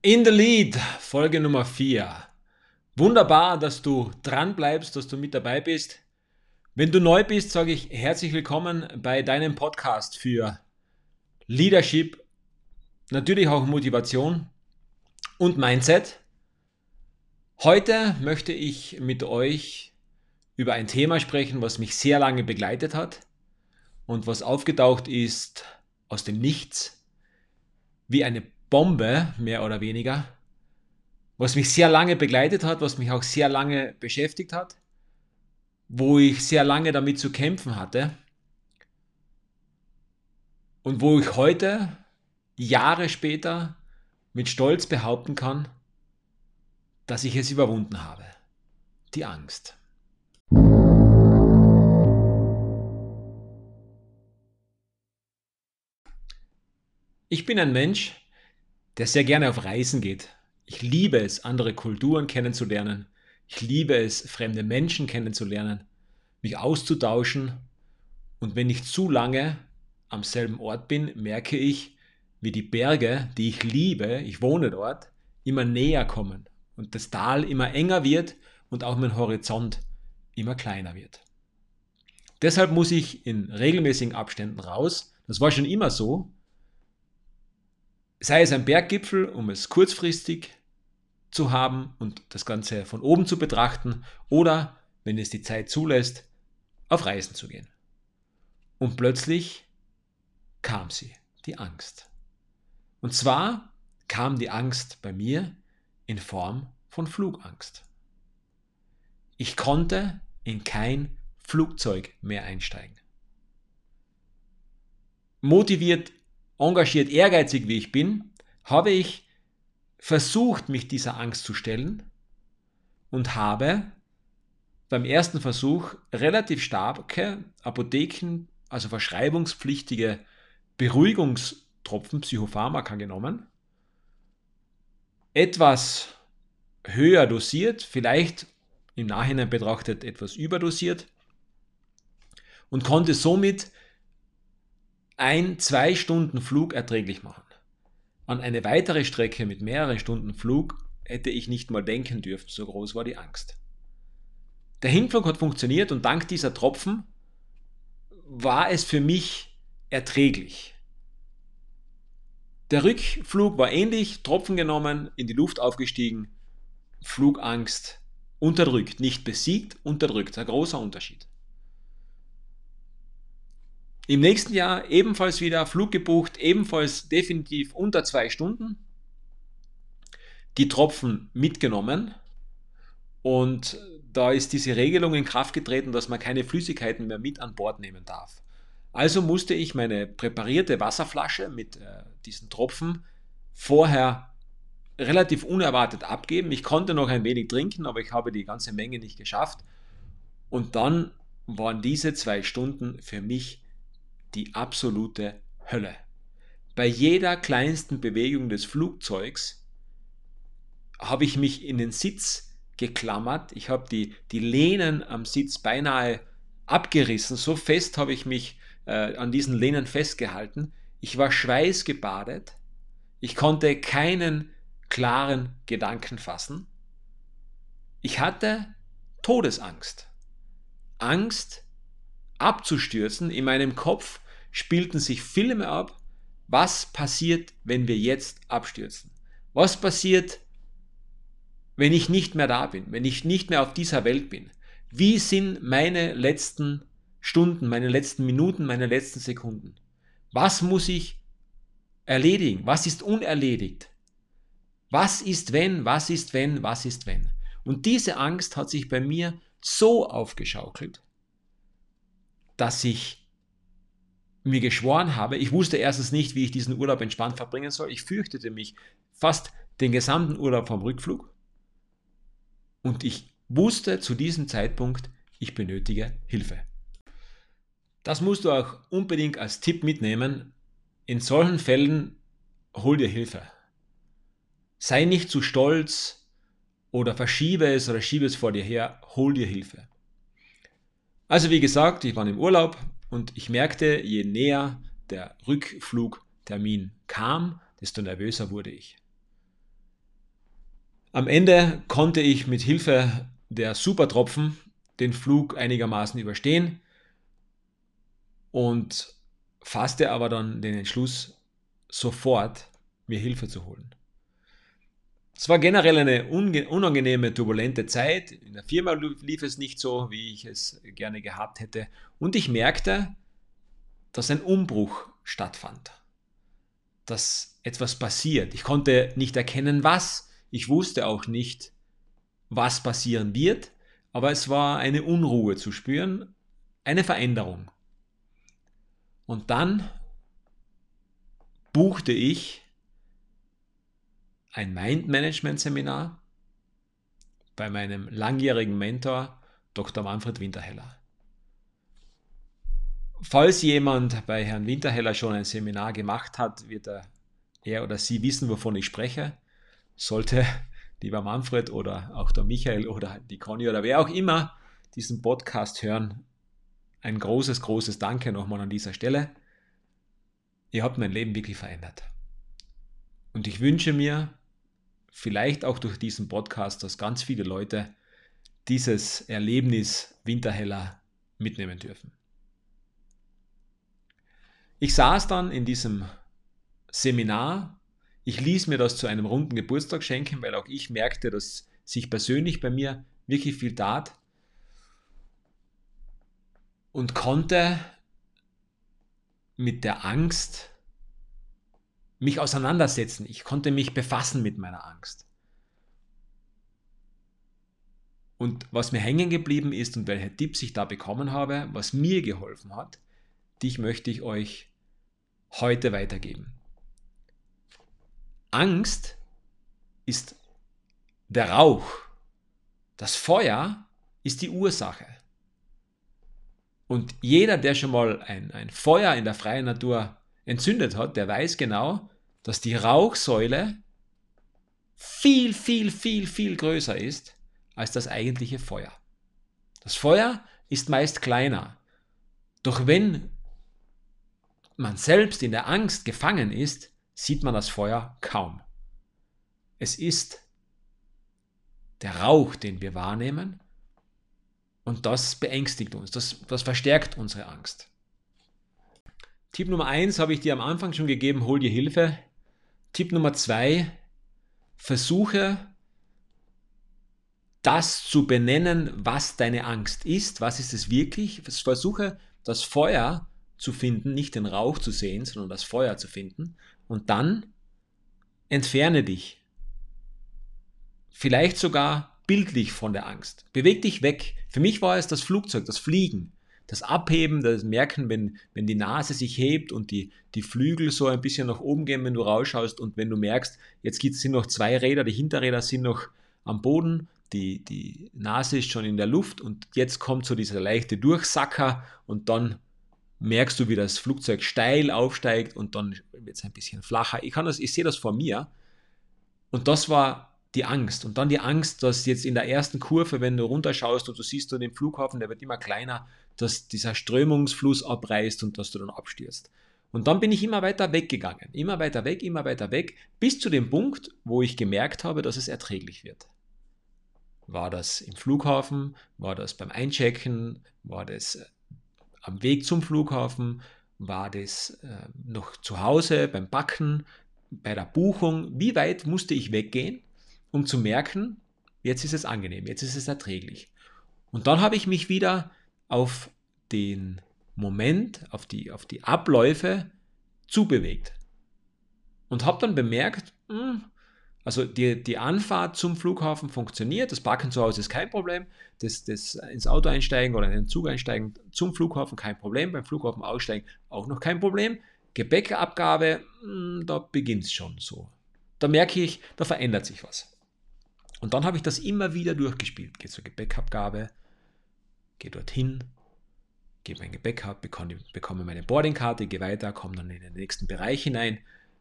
In the Lead, Folge Nummer 4. Wunderbar, dass du dran bleibst, dass du mit dabei bist. Wenn du neu bist, sage ich herzlich willkommen bei deinem Podcast für Leadership, natürlich auch Motivation und Mindset. Heute möchte ich mit euch über ein Thema sprechen, was mich sehr lange begleitet hat und was aufgetaucht ist aus dem Nichts, wie eine Bombe, mehr oder weniger, was mich sehr lange begleitet hat, was mich auch sehr lange beschäftigt hat, wo ich sehr lange damit zu kämpfen hatte und wo ich heute, Jahre später, mit Stolz behaupten kann, dass ich es überwunden habe. Die Angst. Ich bin ein Mensch, der sehr gerne auf Reisen geht. Ich liebe es, andere Kulturen kennenzulernen. Ich liebe es, fremde Menschen kennenzulernen, mich auszutauschen. Und wenn ich zu lange am selben Ort bin, merke ich, wie die Berge, die ich liebe, ich wohne dort, immer näher kommen und das Tal immer enger wird und auch mein Horizont immer kleiner wird. Deshalb muss ich in regelmäßigen Abständen raus. Das war schon immer so, sei es ein Berggipfel, um es kurzfristig zu haben und das Ganze von oben zu betrachten, oder, wenn es die Zeit zulässt, auf Reisen zu gehen. Und plötzlich kam sie, die Angst. Und zwar kam die Angst bei mir in Form von Flugangst. Ich konnte in kein Flugzeug mehr einsteigen. Motiviert engagiert, ehrgeizig wie ich bin, habe ich versucht, mich dieser Angst zu stellen und habe beim ersten Versuch relativ starke Apotheken, also verschreibungspflichtige Beruhigungstropfen, Psychopharmaka genommen, etwas höher dosiert, vielleicht im Nachhinein betrachtet etwas überdosiert und konnte somit ein, zwei Stunden Flug erträglich machen. An eine weitere Strecke mit mehreren Stunden Flug hätte ich nicht mal denken dürfen, so groß war die Angst. Der Hinflug hat funktioniert und dank dieser Tropfen war es für mich erträglich. Der Rückflug war ähnlich, Tropfen genommen, in die Luft aufgestiegen, Flugangst unterdrückt, nicht besiegt, unterdrückt. Ein großer Unterschied. Im nächsten Jahr ebenfalls wieder Flug gebucht, ebenfalls definitiv unter zwei Stunden. Die Tropfen mitgenommen und da ist diese Regelung in Kraft getreten, dass man keine Flüssigkeiten mehr mit an Bord nehmen darf. Also musste ich meine präparierte Wasserflasche mit äh, diesen Tropfen vorher relativ unerwartet abgeben. Ich konnte noch ein wenig trinken, aber ich habe die ganze Menge nicht geschafft. Und dann waren diese zwei Stunden für mich die absolute Hölle. Bei jeder kleinsten Bewegung des Flugzeugs habe ich mich in den Sitz geklammert. Ich habe die, die Lehnen am Sitz beinahe abgerissen. So fest habe ich mich äh, an diesen Lehnen festgehalten. Ich war schweißgebadet. Ich konnte keinen klaren Gedanken fassen. Ich hatte Todesangst. Angst, abzustürzen. In meinem Kopf spielten sich Filme ab. Was passiert, wenn wir jetzt abstürzen? Was passiert, wenn ich nicht mehr da bin, wenn ich nicht mehr auf dieser Welt bin? Wie sind meine letzten Stunden, meine letzten Minuten, meine letzten Sekunden? Was muss ich erledigen? Was ist unerledigt? Was ist wenn? Was ist wenn? Was ist wenn? Und diese Angst hat sich bei mir so aufgeschaukelt, dass ich mir geschworen habe, ich wusste erstens nicht, wie ich diesen Urlaub entspannt verbringen soll. Ich fürchtete mich fast den gesamten Urlaub vom Rückflug. Und ich wusste zu diesem Zeitpunkt, ich benötige Hilfe. Das musst du auch unbedingt als Tipp mitnehmen. In solchen Fällen hol dir Hilfe. Sei nicht zu stolz oder verschiebe es oder schiebe es vor dir her, hol dir Hilfe. Also wie gesagt, ich war im Urlaub und ich merkte, je näher der Rückflugtermin kam, desto nervöser wurde ich. Am Ende konnte ich mit Hilfe der Supertropfen den Flug einigermaßen überstehen und fasste aber dann den Entschluss, sofort mir Hilfe zu holen. Es war generell eine unangenehme, turbulente Zeit. In der Firma lief es nicht so, wie ich es gerne gehabt hätte. Und ich merkte, dass ein Umbruch stattfand. Dass etwas passiert. Ich konnte nicht erkennen, was. Ich wusste auch nicht, was passieren wird. Aber es war eine Unruhe zu spüren, eine Veränderung. Und dann buchte ich ein Mind-Management-Seminar bei meinem langjährigen Mentor Dr. Manfred Winterheller. Falls jemand bei Herrn Winterheller schon ein Seminar gemacht hat, wird er, er oder sie wissen, wovon ich spreche. Sollte lieber Manfred oder auch der Michael oder die Conny oder wer auch immer diesen Podcast hören, ein großes, großes Danke nochmal an dieser Stelle. Ihr habt mein Leben wirklich verändert. Und ich wünsche mir, vielleicht auch durch diesen Podcast, dass ganz viele Leute dieses Erlebnis Winterheller mitnehmen dürfen. Ich saß dann in diesem Seminar. Ich ließ mir das zu einem runden Geburtstag schenken, weil auch ich merkte, dass sich persönlich bei mir wirklich viel tat und konnte mit der Angst mich auseinandersetzen. Ich konnte mich befassen mit meiner Angst. Und was mir hängen geblieben ist und welche Tipps ich da bekommen habe, was mir geholfen hat, die möchte ich euch heute weitergeben. Angst ist der Rauch. Das Feuer ist die Ursache. Und jeder, der schon mal ein, ein Feuer in der freien Natur entzündet hat, der weiß genau, dass die Rauchsäule viel, viel, viel, viel größer ist als das eigentliche Feuer. Das Feuer ist meist kleiner. Doch wenn man selbst in der Angst gefangen ist, sieht man das Feuer kaum. Es ist der Rauch, den wir wahrnehmen, und das beängstigt uns, das, das verstärkt unsere Angst. Tipp Nummer 1 habe ich dir am Anfang schon gegeben, hol dir Hilfe. Tipp Nummer 2, versuche das zu benennen, was deine Angst ist, was ist es wirklich. Versuche das Feuer zu finden, nicht den Rauch zu sehen, sondern das Feuer zu finden. Und dann entferne dich. Vielleicht sogar bildlich von der Angst. Beweg dich weg. Für mich war es das Flugzeug, das Fliegen das Abheben, das Merken, wenn, wenn die Nase sich hebt und die, die Flügel so ein bisschen nach oben gehen, wenn du rausschaust und wenn du merkst, jetzt sind noch zwei Räder, die Hinterräder sind noch am Boden, die, die Nase ist schon in der Luft und jetzt kommt so dieser leichte Durchsacker und dann merkst du, wie das Flugzeug steil aufsteigt und dann wird es ein bisschen flacher. Ich, kann das, ich sehe das vor mir und das war die Angst. Und dann die Angst, dass jetzt in der ersten Kurve, wenn du runterschaust und du siehst du den Flughafen, der wird immer kleiner, dass dieser Strömungsfluss abreißt und dass du dann abstürzt. Und dann bin ich immer weiter weggegangen, immer weiter weg, immer weiter weg, bis zu dem Punkt, wo ich gemerkt habe, dass es erträglich wird. War das im Flughafen? War das beim Einchecken? War das äh, am Weg zum Flughafen? War das äh, noch zu Hause beim Backen? Bei der Buchung? Wie weit musste ich weggehen, um zu merken, jetzt ist es angenehm, jetzt ist es erträglich. Und dann habe ich mich wieder auf den Moment, auf die, auf die Abläufe zubewegt. Und habe dann bemerkt, hm, also die, die Anfahrt zum Flughafen funktioniert, das Parken zu Hause ist kein Problem, das, das ins Auto einsteigen oder in den Zug einsteigen zum Flughafen kein Problem, beim Flughafen aussteigen auch noch kein Problem. Gepäckabgabe, hm, da beginnt es schon so. Da merke ich, da verändert sich was. Und dann habe ich das immer wieder durchgespielt. Gehe zur Gepäckabgabe, gehe dorthin, gebe mein Gepäck ab, bekomme, meine Boardingkarte, gehe weiter, komme dann in den nächsten Bereich hinein.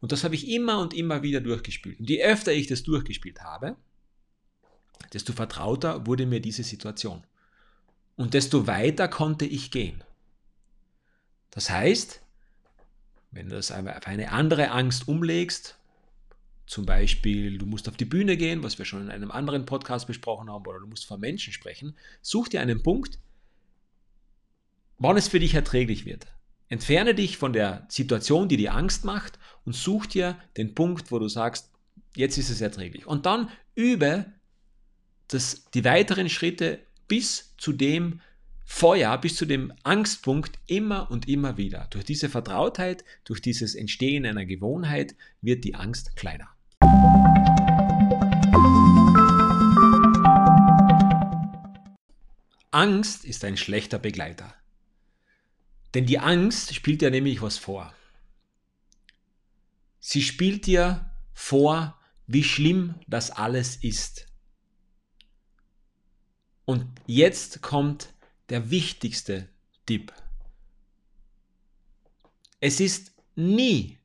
Und das habe ich immer und immer wieder durchgespielt. Und je öfter ich das durchgespielt habe, desto vertrauter wurde mir diese Situation. Und desto weiter konnte ich gehen. Das heißt, wenn du das auf eine andere Angst umlegst, Zum Beispiel, du musst auf die Bühne gehen, was wir schon in einem anderen Podcast besprochen haben, oder du musst vor Menschen sprechen. Such dir einen Punkt, wann es für dich erträglich wird. Entferne dich von der Situation, die dir Angst macht und such dir den Punkt, wo du sagst, jetzt ist es erträglich. Und dann übe das, die weiteren Schritte bis zu dem Feuer, bis zu dem Angstpunkt immer und immer wieder. Durch diese Vertrautheit, durch dieses Entstehen einer Gewohnheit wird die Angst kleiner. Angst ist ein schlechter Begleiter. Denn die Angst spielt dir nämlich was vor. Sie spielt dir vor, wie schlimm das alles ist. Und jetzt kommt der wichtigste Tipp. Es ist nie,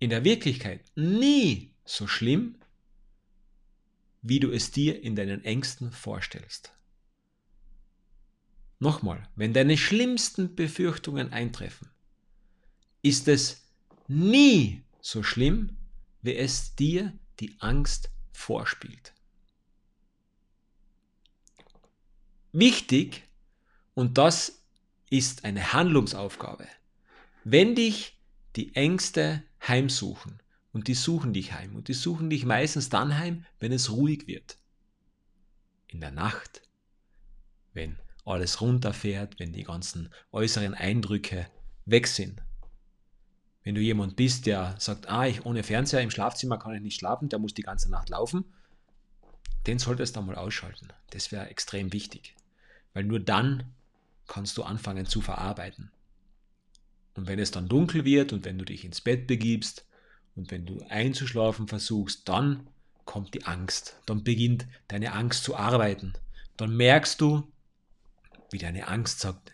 in der Wirklichkeit, nie so schlimm, wie du es dir in deinen Ängsten vorstellst. Nochmal, wenn deine schlimmsten Befürchtungen eintreffen, ist es nie so schlimm, wie es dir die Angst vorspielt. Wichtig, und das ist eine Handlungsaufgabe, wenn dich die Ängste heimsuchen, und die suchen dich heim, und die suchen dich meistens dann heim, wenn es ruhig wird. In der Nacht, wenn alles runterfährt, wenn die ganzen äußeren Eindrücke weg sind. Wenn du jemand bist, der sagt, ah, ich ohne Fernseher im Schlafzimmer kann ich nicht schlafen, der muss die ganze Nacht laufen, den solltest du mal ausschalten. Das wäre extrem wichtig. Weil nur dann kannst du anfangen zu verarbeiten. Und wenn es dann dunkel wird und wenn du dich ins Bett begibst und wenn du einzuschlafen versuchst, dann kommt die Angst. Dann beginnt deine Angst zu arbeiten. Dann merkst du, wie deine Angst sagt,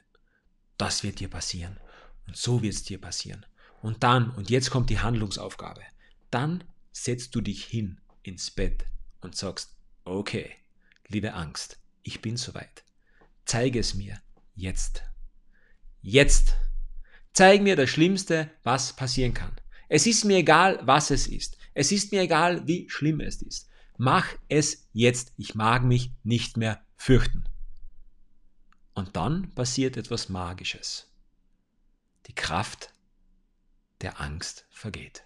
das wird dir passieren. Und so wird es dir passieren. Und dann, und jetzt kommt die Handlungsaufgabe, dann setzt du dich hin ins Bett und sagst, okay, liebe Angst, ich bin soweit. Zeige es mir jetzt. Jetzt. Zeig mir das Schlimmste, was passieren kann. Es ist mir egal, was es ist. Es ist mir egal, wie schlimm es ist. Mach es jetzt. Ich mag mich nicht mehr fürchten. Und dann passiert etwas Magisches. Die Kraft der Angst vergeht.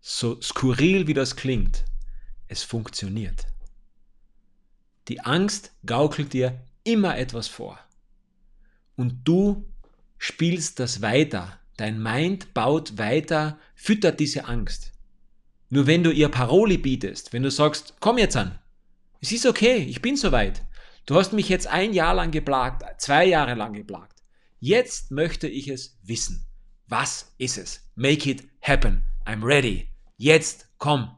So skurril wie das klingt, es funktioniert. Die Angst gaukelt dir immer etwas vor. Und du spielst das weiter. Dein Mind baut weiter, füttert diese Angst. Nur wenn du ihr Paroli bietest, wenn du sagst, komm jetzt an, es ist okay, ich bin soweit. Du hast mich jetzt ein Jahr lang geplagt, zwei Jahre lang geplagt. Jetzt möchte ich es wissen. Was ist es? Make it happen. I'm ready. Jetzt komm.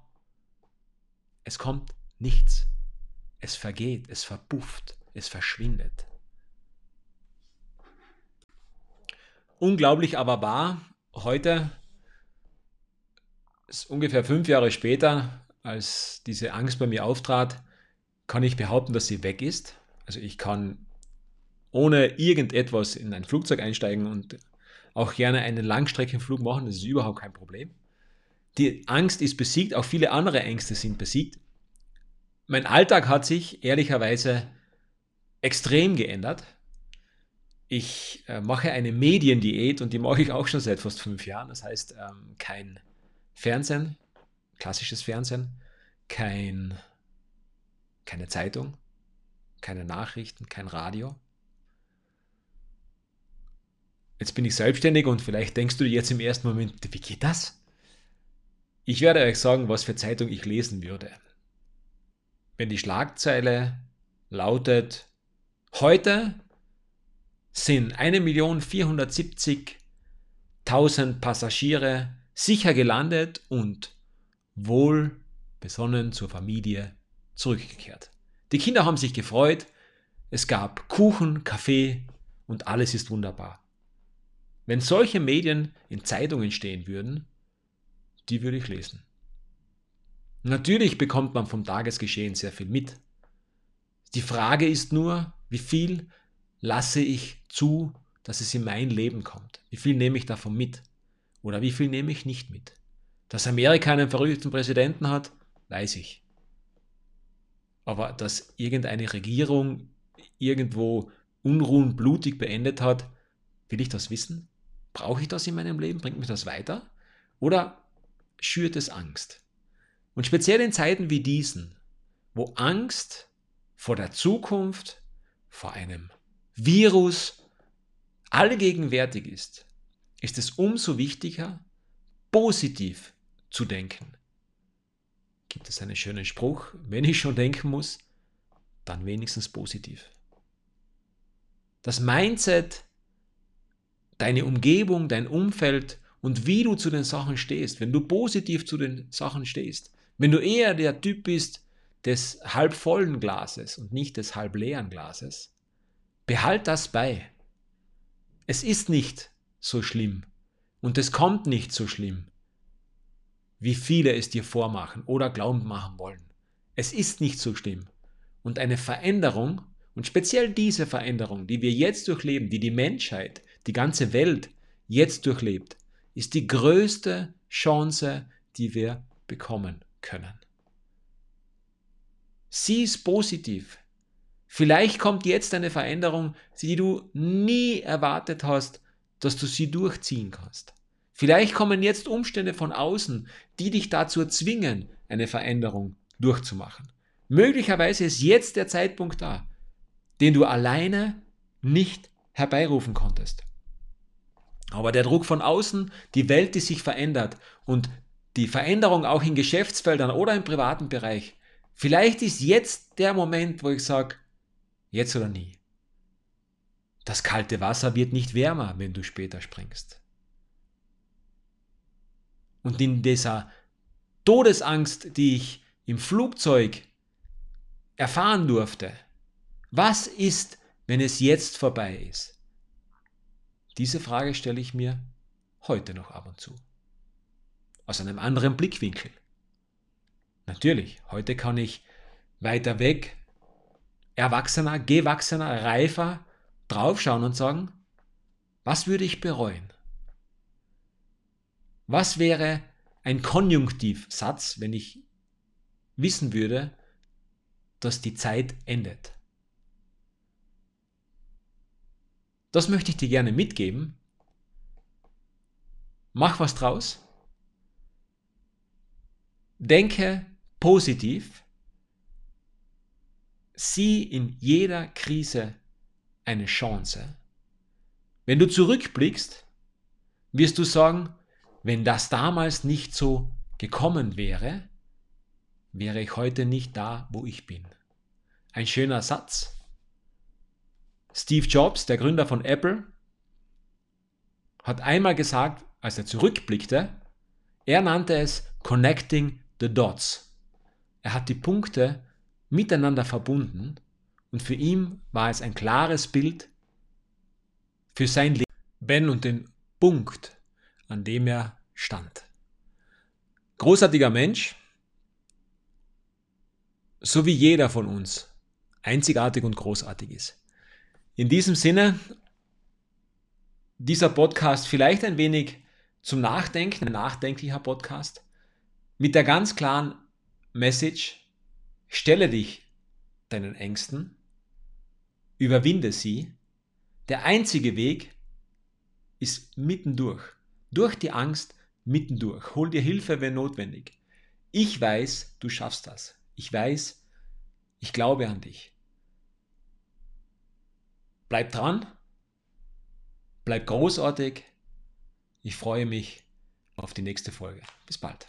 Es kommt nichts. Es vergeht, es verpufft, es verschwindet. Unglaublich aber wahr, heute, ungefähr fünf Jahre später, als diese Angst bei mir auftrat, kann ich behaupten, dass sie weg ist. Also ich kann ohne irgendetwas in ein Flugzeug einsteigen und auch gerne einen Langstreckenflug machen. Das ist überhaupt kein Problem. Die Angst ist besiegt, auch viele andere Ängste sind besiegt. Mein Alltag hat sich ehrlicherweise extrem geändert. Ich äh, mache eine Mediendiät und die mache ich auch schon seit fast fünf Jahren. Das heißt, ähm, kein Fernsehen, klassisches Fernsehen, kein keine Zeitung, keine Nachrichten, kein Radio. Jetzt bin ich selbstständig und vielleicht denkst du dir jetzt im ersten Moment, wie geht das? Ich werde euch sagen, was für Zeitung ich lesen würde. Wenn die Schlagzeile lautet, heute sind 1.470.000 Passagiere sicher gelandet und wohl besonnen zur Familie zurückgekehrt. Die Kinder haben sich gefreut, es gab Kuchen, Kaffee und alles ist wunderbar. Wenn solche Medien in Zeitungen stehen würden, die würde ich lesen. Natürlich bekommt man vom Tagesgeschehen sehr viel mit. Die Frage ist nur, wie viel lasse ich zu, dass es in mein Leben kommt? Wie viel nehme ich davon mit? Oder wie viel nehme ich nicht mit? Dass Amerika einen verrückten Präsidenten hat, weiß ich. Aber dass irgendeine Regierung irgendwo Unruhen blutig beendet hat, will ich das wissen? Brauche ich das in meinem Leben? Bringt mich das weiter? Oder schürt es Angst? Und speziell in Zeiten wie diesen, wo Angst vor der Zukunft, vor einem Virus allgegenwärtig ist, ist es umso wichtiger, positiv zu denken. Gibt es einen schönen Spruch, wenn ich schon denken muss, dann wenigstens positiv. Das Mindset, deine Umgebung, dein Umfeld und wie du zu den Sachen stehst, wenn du positiv zu den Sachen stehst, wenn du eher der Typ bist des halb vollen Glases und nicht des halb leeren Glases, behalt das bei. Es ist nicht so schlimm und es kommt nicht so schlimm, wie viele es dir vormachen oder glauben machen wollen. Es ist nicht so schlimm. Und eine Veränderung, und speziell diese Veränderung, die wir jetzt durchleben, die die Menschheit, die ganze Welt jetzt durchlebt, ist die größte Chance, die wir bekommen können. Sieh es positiv. Vielleicht kommt jetzt eine Veränderung, die du nie erwartet hast, dass du sie durchziehen kannst. Vielleicht kommen jetzt Umstände von außen, die dich dazu zwingen, eine Veränderung durchzumachen. Möglicherweise ist jetzt der Zeitpunkt da, den du alleine nicht herbeirufen konntest. Aber der Druck von außen, die Welt, die sich verändert und die Veränderung auch in Geschäftsfeldern oder im privaten Bereich, vielleicht ist jetzt der Moment, wo ich sage, jetzt oder nie. Das kalte Wasser wird nicht wärmer, wenn du später springst. Und in dieser Todesangst, die ich im Flugzeug erfahren durfte, was ist, wenn es jetzt vorbei ist? Diese Frage stelle ich mir heute noch ab und zu. Aus einem anderen Blickwinkel. Natürlich, heute kann ich weiter weg, erwachsener, gewachsener, reifer draufschauen und sagen, was würde ich bereuen? Was wäre ein Konjunktivsatz, wenn ich wissen würde, dass die Zeit endet? Das möchte ich dir gerne mitgeben. Mach was draus. Denke positiv. Sieh in jeder Krise eine Chance. Wenn du zurückblickst, wirst du sagen, wenn das damals nicht so gekommen wäre, wäre ich heute nicht da, wo ich bin. Ein schöner Satz. Steve Jobs, der Gründer von Apple, hat einmal gesagt, als er zurückblickte, er nannte es Connecting the Dots. Er hat die Punkte miteinander verbunden und für ihn war es ein klares Bild für sein Leben. Ben und den Punkt, an dem er stand. Großartiger Mensch, so wie jeder von uns einzigartig und großartig ist. In diesem Sinne, dieser Podcast vielleicht ein wenig zum Nachdenken, ein nachdenklicher Podcast, mit der ganz klaren Message, stelle dich deinen Ängsten, überwinde sie. Der einzige Weg ist mittendurch, durch die Angst mittendurch. Hol dir Hilfe, wenn notwendig. Ich weiß, du schaffst das. Ich weiß, ich glaube an dich. Bleib dran, bleib großartig. Ich freue mich auf die nächste Folge. Bis bald.